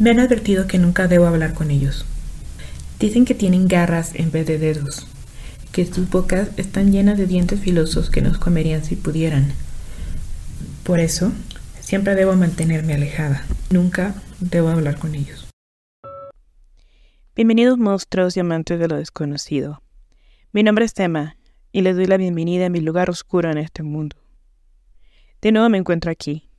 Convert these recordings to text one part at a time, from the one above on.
Me han advertido que nunca debo hablar con ellos. Dicen que tienen garras en vez de dedos, que sus bocas están llenas de dientes filosos que nos comerían si pudieran. Por eso, siempre debo mantenerme alejada. Nunca debo hablar con ellos. Bienvenidos monstruos y amantes de lo desconocido. Mi nombre es Tema y les doy la bienvenida a mi lugar oscuro en este mundo. De nuevo me encuentro aquí,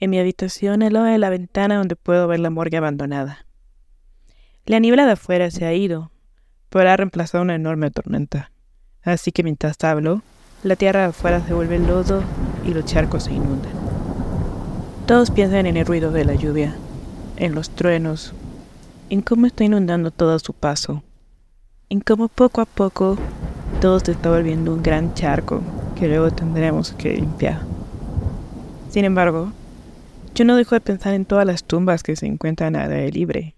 en mi habitación al lado de la ventana donde puedo ver la morgue abandonada. La niebla de afuera se ha ido, pero ha reemplazado una enorme tormenta. Así que mientras hablo, la tierra de afuera se vuelve lodo y los charcos se inundan. Todos piensan en el ruido de la lluvia, en los truenos, en cómo está inundando todo su paso, en cómo poco a poco todo se está volviendo un gran charco que luego tendremos que limpiar. Sin embargo, yo no dejo de pensar en todas las tumbas que se encuentran al aire libre.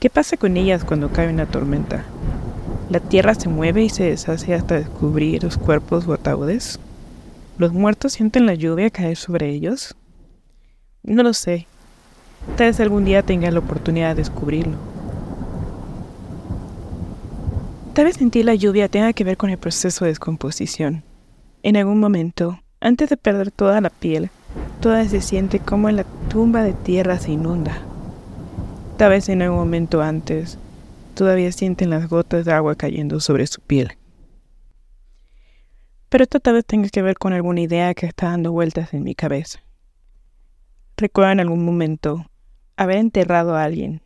¿Qué pasa con ellas cuando cae una tormenta? ¿La tierra se mueve y se deshace hasta descubrir los cuerpos o ataúdes? ¿Los muertos sienten la lluvia caer sobre ellos? No lo sé. Tal vez algún día tenga la oportunidad de descubrirlo. Tal vez sentir la lluvia tenga que ver con el proceso de descomposición. En algún momento, antes de perder toda la piel, Toda se siente como la tumba de tierra se inunda. Tal vez en algún momento antes, todavía sienten las gotas de agua cayendo sobre su piel. Pero esto tal vez tenga que ver con alguna idea que está dando vueltas en mi cabeza. Recuerdo en algún momento haber enterrado a alguien,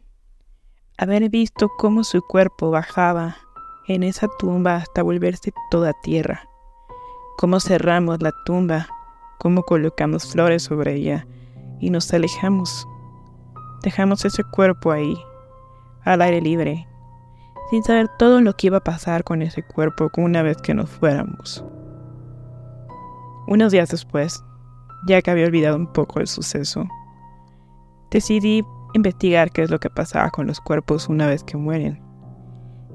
haber visto cómo su cuerpo bajaba en esa tumba hasta volverse toda tierra, cómo cerramos la tumba cómo colocamos flores sobre ella y nos alejamos. Dejamos ese cuerpo ahí, al aire libre, sin saber todo lo que iba a pasar con ese cuerpo una vez que nos fuéramos. Unos días después, ya que había olvidado un poco el suceso, decidí investigar qué es lo que pasaba con los cuerpos una vez que mueren.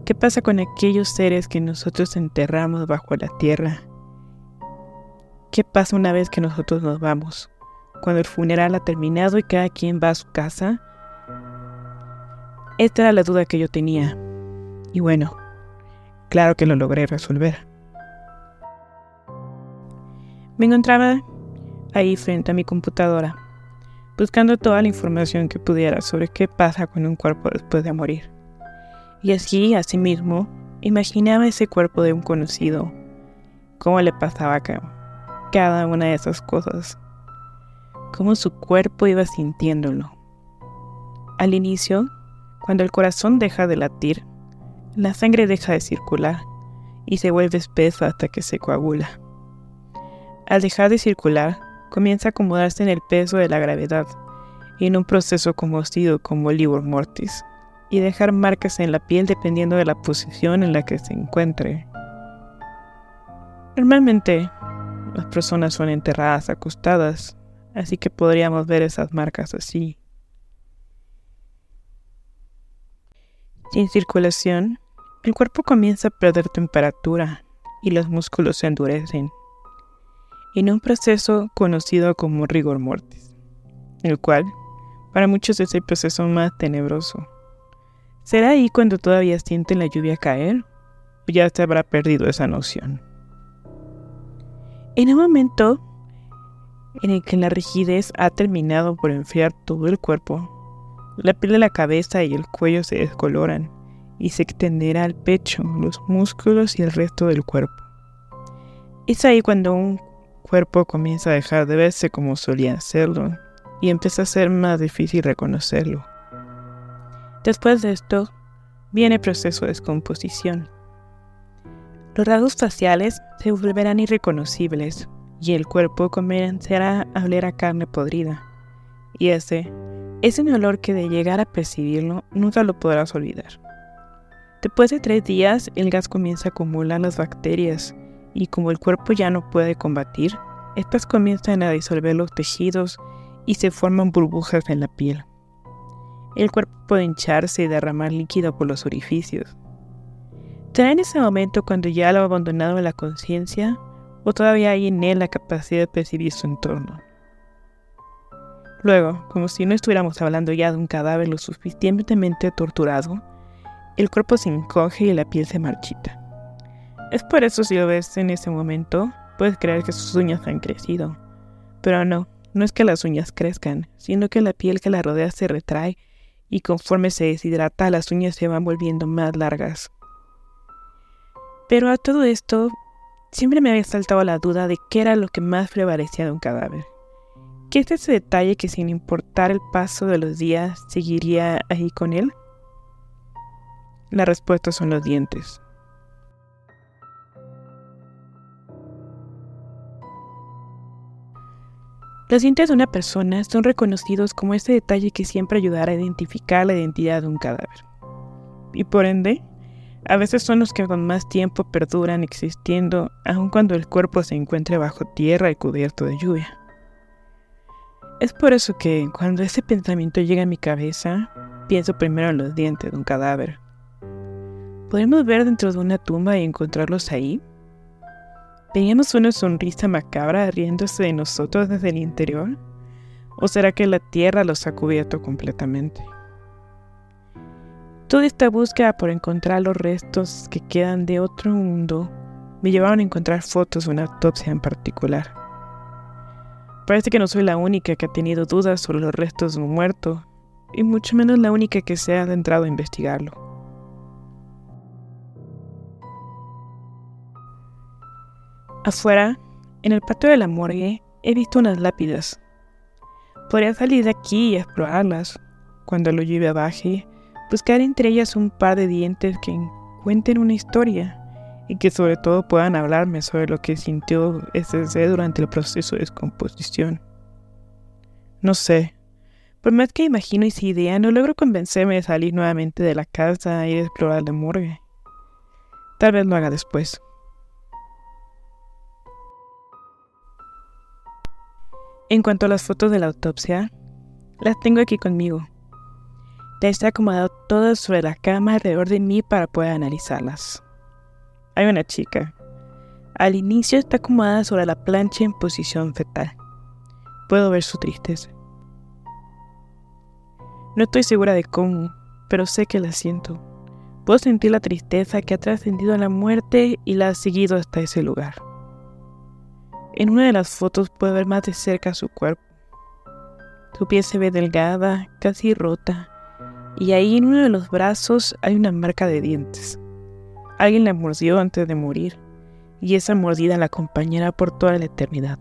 ¿Qué pasa con aquellos seres que nosotros enterramos bajo la tierra ¿Qué pasa una vez que nosotros nos vamos? Cuando el funeral ha terminado y cada quien va a su casa. Esta era la duda que yo tenía. Y bueno, claro que lo logré resolver. Me encontraba ahí frente a mi computadora, buscando toda la información que pudiera sobre qué pasa con un cuerpo después de morir. Y así, asimismo, imaginaba ese cuerpo de un conocido, cómo le pasaba acá cada una de esas cosas, cómo su cuerpo iba sintiéndolo. Al inicio, cuando el corazón deja de latir, la sangre deja de circular y se vuelve espesa hasta que se coagula. Al dejar de circular, comienza a acomodarse en el peso de la gravedad y en un proceso conocido como livor mortis, y dejar marcas en la piel dependiendo de la posición en la que se encuentre. Normalmente, las personas son enterradas acostadas, así que podríamos ver esas marcas así. Sin circulación, el cuerpo comienza a perder temperatura y los músculos se endurecen, en un proceso conocido como rigor mortis, el cual para muchos es el proceso más tenebroso. ¿Será ahí cuando todavía sienten la lluvia caer? ¿O ya se habrá perdido esa noción? En el momento en el que la rigidez ha terminado por enfriar todo el cuerpo, la piel de la cabeza y el cuello se descoloran y se extenderá al pecho, los músculos y el resto del cuerpo. Es ahí cuando un cuerpo comienza a dejar de verse como solía hacerlo y empieza a ser más difícil reconocerlo. Después de esto, viene el proceso de descomposición. Los rasgos faciales se volverán irreconocibles y el cuerpo comenzará a oler a carne podrida. Y ese es un olor que de llegar a percibirlo nunca lo podrás olvidar. Después de tres días el gas comienza a acumular las bacterias y como el cuerpo ya no puede combatir, estas comienzan a disolver los tejidos y se forman burbujas en la piel. El cuerpo puede hincharse y derramar líquido por los orificios. ¿Será en ese momento cuando ya lo ha abandonado la conciencia o todavía hay en él la capacidad de percibir su entorno? Luego, como si no estuviéramos hablando ya de un cadáver lo suficientemente torturado, el cuerpo se encoge y la piel se marchita. Es por eso si lo ves en ese momento, puedes creer que sus uñas han crecido. Pero no, no es que las uñas crezcan, sino que la piel que la rodea se retrae y conforme se deshidrata las uñas se van volviendo más largas. Pero a todo esto, siempre me había saltado la duda de qué era lo que más prevalecía de un cadáver. ¿Qué es ese detalle que sin importar el paso de los días seguiría ahí con él? La respuesta son los dientes. Los dientes de una persona son reconocidos como ese detalle que siempre ayudará a identificar la identidad de un cadáver. Y por ende, a veces son los que con más tiempo perduran existiendo, aun cuando el cuerpo se encuentre bajo tierra y cubierto de lluvia. Es por eso que cuando ese pensamiento llega a mi cabeza, pienso primero en los dientes de un cadáver. ¿Podemos ver dentro de una tumba y encontrarlos ahí? ¿Teníamos una sonrisa macabra riéndose de nosotros desde el interior? ¿O será que la tierra los ha cubierto completamente? Toda esta búsqueda por encontrar los restos que quedan de otro mundo me llevaron a encontrar fotos de una autopsia en particular. Parece que no soy la única que ha tenido dudas sobre los restos de un muerto, y mucho menos la única que se ha adentrado a investigarlo. Afuera, en el patio de la morgue, he visto unas lápidas. Podría salir de aquí y explorarlas. Cuando la lluvia baje, buscar entre ellas un par de dientes que cuenten una historia y que sobre todo puedan hablarme sobre lo que sintió ser durante el proceso de descomposición. No sé, por más que imagino esa idea, no logro convencerme de salir nuevamente de la casa y de explorar la morgue. Tal vez lo haga después. En cuanto a las fotos de la autopsia, las tengo aquí conmigo. He acomodado todas sobre la cama alrededor de mí para poder analizarlas. Hay una chica. Al inicio está acomodada sobre la plancha en posición fetal. Puedo ver su tristeza. No estoy segura de cómo, pero sé que la siento. Puedo sentir la tristeza que ha trascendido a la muerte y la ha seguido hasta ese lugar. En una de las fotos puedo ver más de cerca su cuerpo. Su piel se ve delgada, casi rota, y ahí en uno de los brazos hay una marca de dientes. Alguien la mordió antes de morir, y esa mordida la acompañará por toda la eternidad.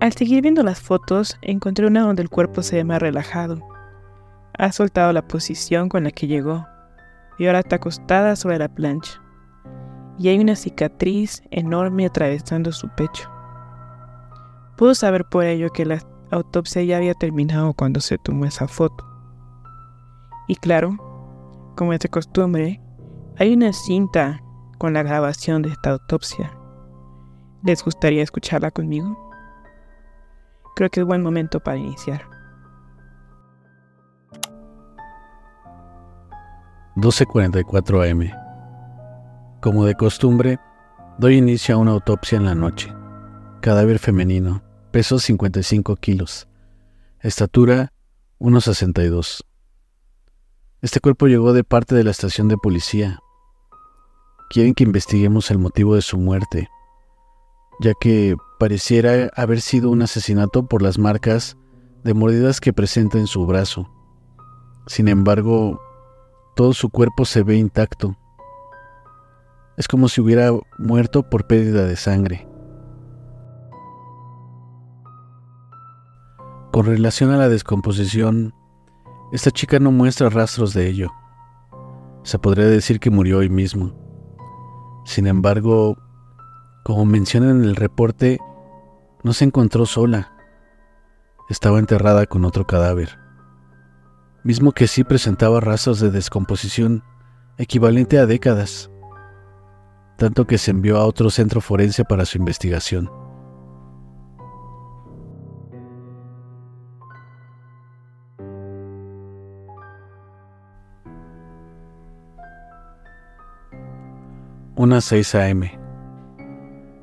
Al seguir viendo las fotos, encontré una donde el cuerpo se ve más relajado. Ha soltado la posición con la que llegó, y ahora está acostada sobre la plancha y hay una cicatriz enorme atravesando su pecho. Puedo saber por ello que la autopsia ya había terminado cuando se tomó esa foto. Y claro, como es de costumbre, hay una cinta con la grabación de esta autopsia. ¿Les gustaría escucharla conmigo? Creo que es buen momento para iniciar. 12.44 am como de costumbre, doy inicio a una autopsia en la noche. Cadáver femenino, peso 55 kilos, estatura 1,62. Este cuerpo llegó de parte de la estación de policía. Quieren que investiguemos el motivo de su muerte, ya que pareciera haber sido un asesinato por las marcas de mordidas que presenta en su brazo. Sin embargo, todo su cuerpo se ve intacto es como si hubiera muerto por pérdida de sangre. Con relación a la descomposición, esta chica no muestra rastros de ello. Se podría decir que murió hoy mismo. Sin embargo, como menciona en el reporte, no se encontró sola. Estaba enterrada con otro cadáver, mismo que sí presentaba rastros de descomposición equivalente a décadas tanto que se envió a otro centro forense para su investigación. Unas 6 a.m.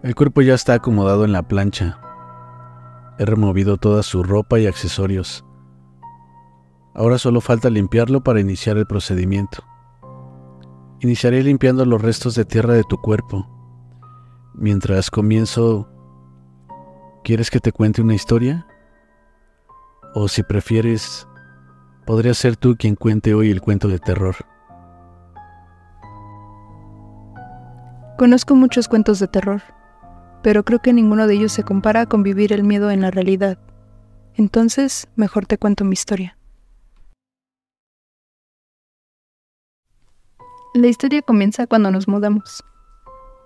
El cuerpo ya está acomodado en la plancha. He removido toda su ropa y accesorios. Ahora solo falta limpiarlo para iniciar el procedimiento. Iniciaré limpiando los restos de tierra de tu cuerpo. Mientras comienzo, ¿quieres que te cuente una historia? O si prefieres, podría ser tú quien cuente hoy el cuento de terror. Conozco muchos cuentos de terror, pero creo que ninguno de ellos se compara con vivir el miedo en la realidad. Entonces, mejor te cuento mi historia. La historia comienza cuando nos mudamos.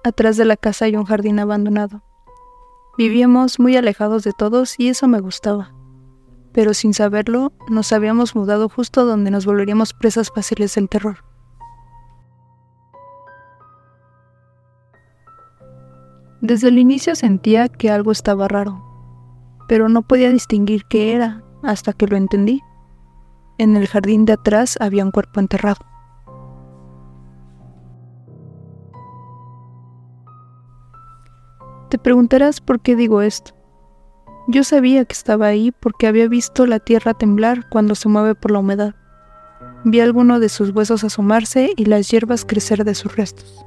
Atrás de la casa hay un jardín abandonado. Vivíamos muy alejados de todos y eso me gustaba. Pero sin saberlo, nos habíamos mudado justo donde nos volveríamos presas fáciles del terror. Desde el inicio sentía que algo estaba raro, pero no podía distinguir qué era hasta que lo entendí. En el jardín de atrás había un cuerpo enterrado. Te preguntarás por qué digo esto. Yo sabía que estaba ahí porque había visto la tierra temblar cuando se mueve por la humedad. Vi alguno de sus huesos asomarse y las hierbas crecer de sus restos.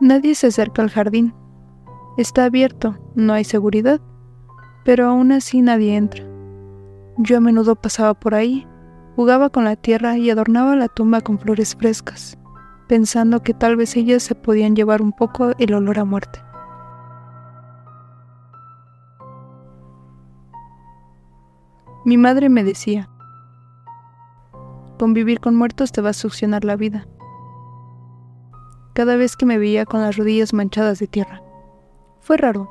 Nadie se acerca al jardín. Está abierto, no hay seguridad, pero aún así nadie entra. Yo a menudo pasaba por ahí, jugaba con la tierra y adornaba la tumba con flores frescas pensando que tal vez ellas se podían llevar un poco el olor a muerte. Mi madre me decía, convivir con muertos te va a succionar la vida. Cada vez que me veía con las rodillas manchadas de tierra. Fue raro.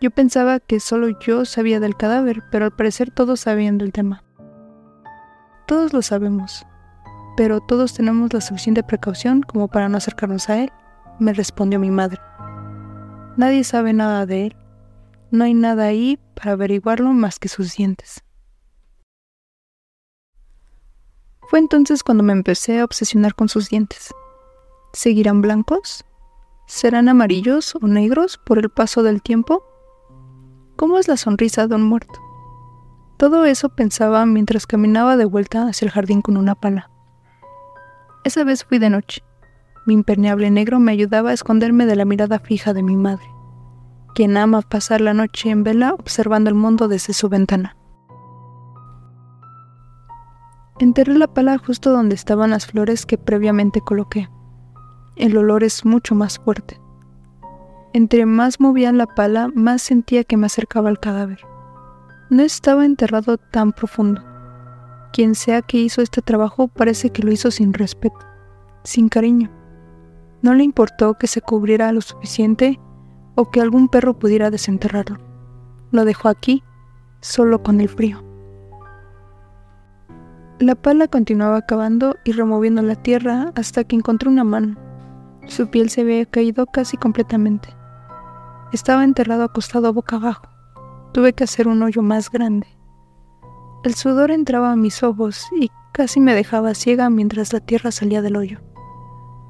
Yo pensaba que solo yo sabía del cadáver, pero al parecer todos sabían del tema. Todos lo sabemos, pero todos tenemos la suficiente precaución como para no acercarnos a él, me respondió mi madre. Nadie sabe nada de él. No hay nada ahí para averiguarlo más que sus dientes. Fue entonces cuando me empecé a obsesionar con sus dientes. ¿Seguirán blancos? ¿Serán amarillos o negros por el paso del tiempo? ¿Cómo es la sonrisa de un muerto? Todo eso pensaba mientras caminaba de vuelta hacia el jardín con una pala. Esa vez fui de noche. Mi impermeable negro me ayudaba a esconderme de la mirada fija de mi madre, quien ama pasar la noche en vela observando el mundo desde su ventana. Enterré la pala justo donde estaban las flores que previamente coloqué. El olor es mucho más fuerte. Entre más movía la pala, más sentía que me acercaba al cadáver. No estaba enterrado tan profundo. Quien sea que hizo este trabajo parece que lo hizo sin respeto, sin cariño. No le importó que se cubriera lo suficiente o que algún perro pudiera desenterrarlo. Lo dejó aquí, solo con el frío. La pala continuaba cavando y removiendo la tierra hasta que encontró una mano. Su piel se había caído casi completamente. Estaba enterrado acostado boca abajo. Tuve que hacer un hoyo más grande. El sudor entraba a mis ojos y casi me dejaba ciega mientras la tierra salía del hoyo.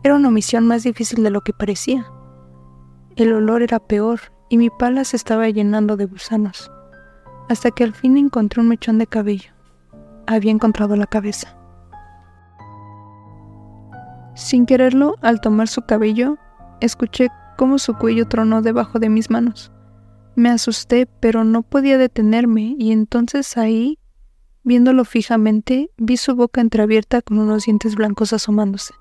Era una misión más difícil de lo que parecía. El olor era peor y mi pala se estaba llenando de gusanos, hasta que al fin encontré un mechón de cabello. Había encontrado la cabeza. Sin quererlo, al tomar su cabello, escuché cómo su cuello tronó debajo de mis manos. Me asusté, pero no podía detenerme y entonces ahí Viéndolo fijamente, vi su boca entreabierta con unos dientes blancos asomándose.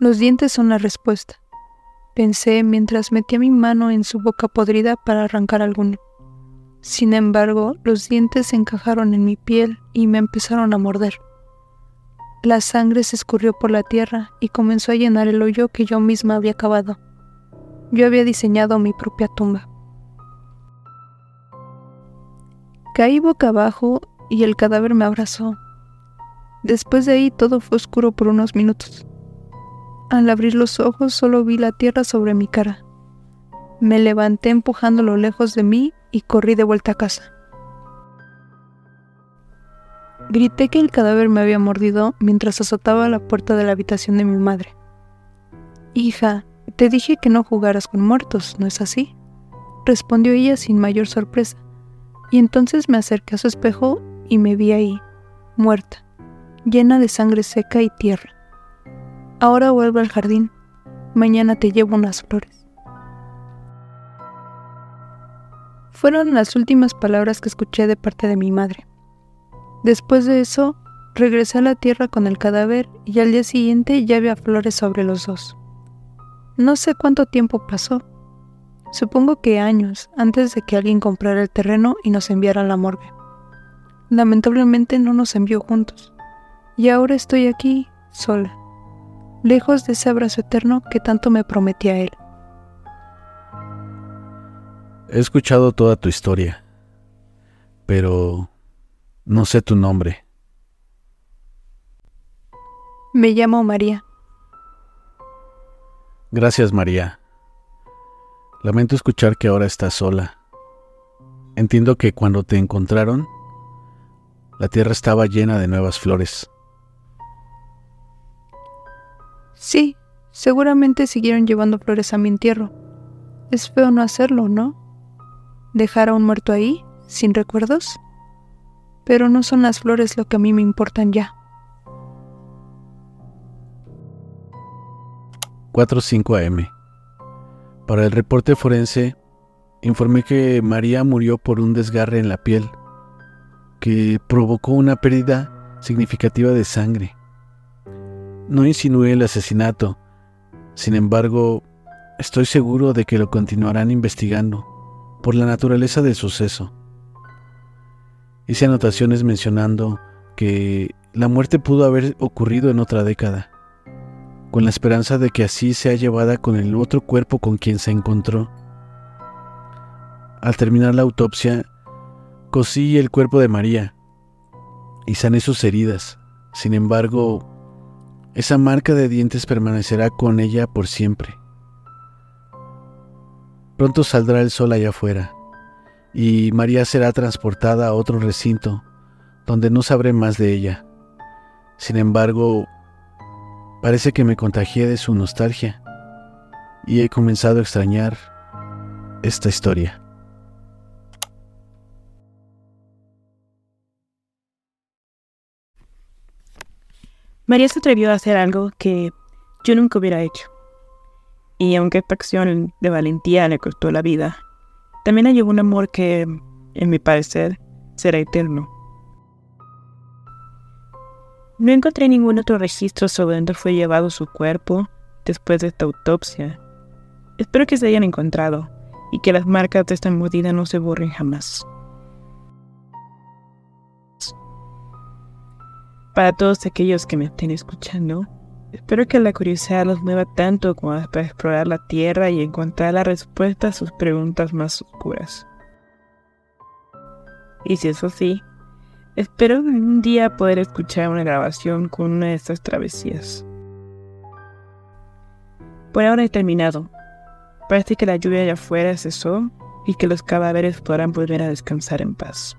Los dientes son la respuesta, pensé mientras metía mi mano en su boca podrida para arrancar alguno. Sin embargo, los dientes se encajaron en mi piel y me empezaron a morder. La sangre se escurrió por la tierra y comenzó a llenar el hoyo que yo misma había cavado. Yo había diseñado mi propia tumba. Caí boca abajo y el cadáver me abrazó. Después de ahí todo fue oscuro por unos minutos. Al abrir los ojos solo vi la tierra sobre mi cara. Me levanté empujándolo lejos de mí y corrí de vuelta a casa. Grité que el cadáver me había mordido mientras azotaba la puerta de la habitación de mi madre. Hija, te dije que no jugaras con muertos, ¿no es así? respondió ella sin mayor sorpresa, y entonces me acerqué a su espejo y me vi ahí, muerta, llena de sangre seca y tierra. Ahora vuelvo al jardín, mañana te llevo unas flores. Fueron las últimas palabras que escuché de parte de mi madre. Después de eso, regresé a la tierra con el cadáver y al día siguiente ya había flores sobre los dos. No sé cuánto tiempo pasó. Supongo que años antes de que alguien comprara el terreno y nos enviara a la morgue. Lamentablemente no nos envió juntos. Y ahora estoy aquí, sola, lejos de ese abrazo eterno que tanto me prometía él. He escuchado toda tu historia, pero no sé tu nombre. Me llamo María. Gracias, María. Lamento escuchar que ahora estás sola. Entiendo que cuando te encontraron, la tierra estaba llena de nuevas flores. Sí, seguramente siguieron llevando flores a mi entierro. Es feo no hacerlo, ¿no? Dejar a un muerto ahí, sin recuerdos. Pero no son las flores lo que a mí me importan ya. 4.5 am. Para el reporte forense, informé que María murió por un desgarre en la piel, que provocó una pérdida significativa de sangre. No insinué el asesinato, sin embargo, estoy seguro de que lo continuarán investigando por la naturaleza del suceso. Hice anotaciones mencionando que la muerte pudo haber ocurrido en otra década con la esperanza de que así sea llevada con el otro cuerpo con quien se encontró. Al terminar la autopsia, cosí el cuerpo de María y sané sus heridas. Sin embargo, esa marca de dientes permanecerá con ella por siempre. Pronto saldrá el sol allá afuera y María será transportada a otro recinto donde no sabré más de ella. Sin embargo, Parece que me contagié de su nostalgia y he comenzado a extrañar esta historia. María se atrevió a hacer algo que yo nunca hubiera hecho. Y aunque esta acción de valentía le costó la vida, también hay un amor que, en mi parecer, será eterno. No encontré ningún otro registro sobre dónde fue llevado su cuerpo después de esta autopsia. Espero que se hayan encontrado y que las marcas de esta mordida no se borren jamás. Para todos aquellos que me estén escuchando, espero que la curiosidad los mueva tanto como para explorar la Tierra y encontrar la respuesta a sus preguntas más oscuras. Y si es así, Espero un día poder escuchar una grabación con una de estas travesías. Por ahora he terminado. Parece que la lluvia allá afuera cesó y que los cadáveres podrán volver a descansar en paz.